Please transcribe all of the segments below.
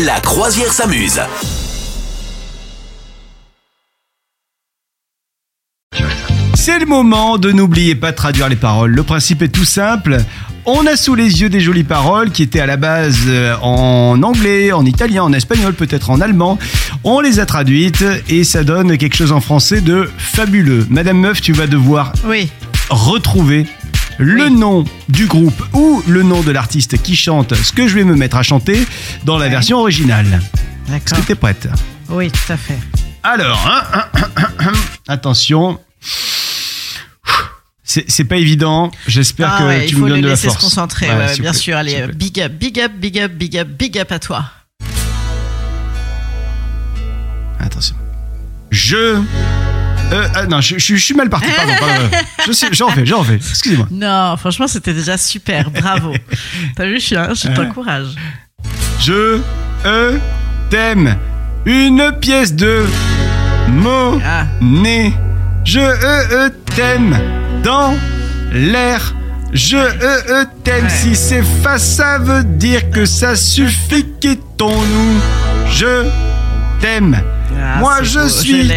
La croisière s'amuse. C'est le moment de n'oubliez pas de traduire les paroles. Le principe est tout simple. On a sous les yeux des jolies paroles qui étaient à la base euh, en anglais, en italien, en espagnol, peut-être en allemand. On les a traduites et ça donne quelque chose en français de fabuleux. Madame Meuf, tu vas devoir Oui. retrouver le nom du groupe ou le nom de l'artiste qui chante ce que je vais me mettre à chanter dans la version originale. Est-ce D'accord. que t'es prête? Oui, tout à fait. Alors, hein, attention. C'est c'est pas évident. J'espère Ah que ouais, tu il faut me donnes de la laisser force. se concentrer. Ouais, ouais, s'il bien plaît, sûr. Allez, big up, big up, big up, big up, big up à toi. Attention. Je. Euh, ah, non, je, je- je suis mal parti. Pardon, pardon. Je J'en fais, j'en fais. Excusez-moi. Non, franchement, c'était déjà super. Bravo. T'as vu, je, je t'encourage. Je euh, t'aime. Une pièce de monnaie. Ah, Je euh, euh, t'aime dans l'air. Je euh, euh, t'aime. Ouais. Si c'est face, ça veut dire que ça suffit. Quittons-nous. Je t'aime. Ah, Moi, je beau, suis-. Là,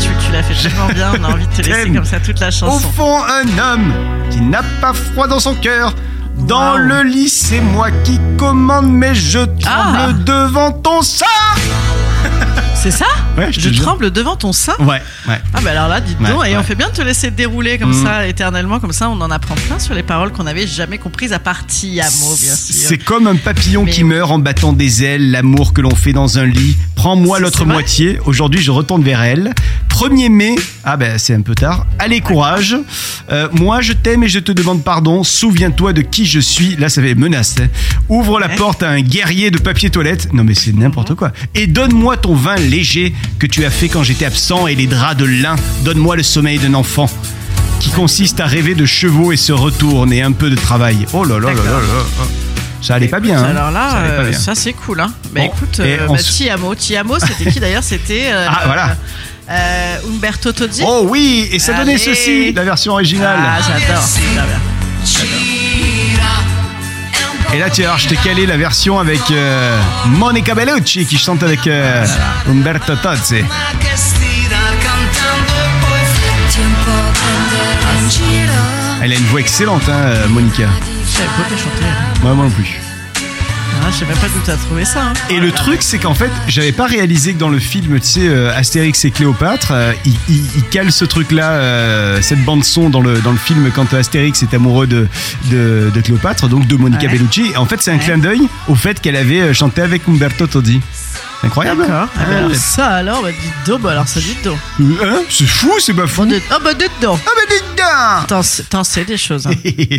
tu, tu l'as fait tellement bien. On a envie de te laisser comme ça toute la Au chanson. fond, un homme qui n'a pas froid dans son cœur. Dans Wow. le lit, c'est moi qui commande, mais je tremble Ah. devant ton sein. C'est ça Ouais, je tremble devant ton sein Ouais, ouais. Ah bah alors là, dites Ouais, donc, et on fait bien de te laisser dérouler comme Mm. ça, éternellement, comme ça on en apprend plein sur les paroles qu'on n'avait jamais comprises, à part Tiamo, bien sûr. C'est comme un papillon Mais qui meurt en battant des ailes, l'amour que l'on fait dans un lit. Prends-moi l'autre moitié. Aujourd'hui, je retourne vers elle. 1er mai, ah ben c'est un peu tard. Allez, courage. Euh, moi, je t'aime et je te demande pardon. Souviens-toi de qui je suis. Là, ça fait menace. hein. Ouvre la Ouais. porte à un guerrier de papier toilette. Non, mais c'est n'importe quoi. Et donne-moi ton vin léger que tu as fait quand j'étais absent et les draps de lin. Donne-moi le sommeil d'un enfant. Qui consiste à rêver de chevaux et se retourne et un peu de travail. Oh là là là là D'accord. là. Ça allait pas bien. hein. Alors là, Ça euh, ça c'est cool. Hein. Bah Bon, écoute, euh, bah, Tiamo, Tiamo, c'était qui d'ailleurs? C'était euh, Ah, voilà. euh, Umberto Tozzi. Oh oui, et ça donnait ceci, la version originale. Ah, j'adore. Et là, tu vas voir, je t'ai calé la version avec Monica Bellucci qui chante avec euh, Umberto Tozzi. Elle a une voix excellente, hein, Monica. Savais pas qu'elle chantait. Moi, moi non plus. Ah, je sais même pas d'où t'as trouvé ça. hein. Et le truc, c'est qu'en fait, j'avais pas réalisé que dans le film, tu sais, euh, Astérix et Cléopâtre, euh, il, il, il cale ce truc-là, euh, cette bande-son dans le, dans le film quand Astérix est amoureux de, de, de Cléopâtre, donc de Monica Ouais. Bellucci. Et en fait, c'est un Ouais. clin d'œil au fait qu'elle avait euh, chanté avec Umberto Tozzi. Incroyable. D'accord. Ah, bah, alors, ça alors, bah dites donc, bah alors ça dites donc. hein, c'est fou, c'est pas fou. Dites- Oh bah dites donc. Ah bah dites donc T'en sais- T'en sais des choses. hein.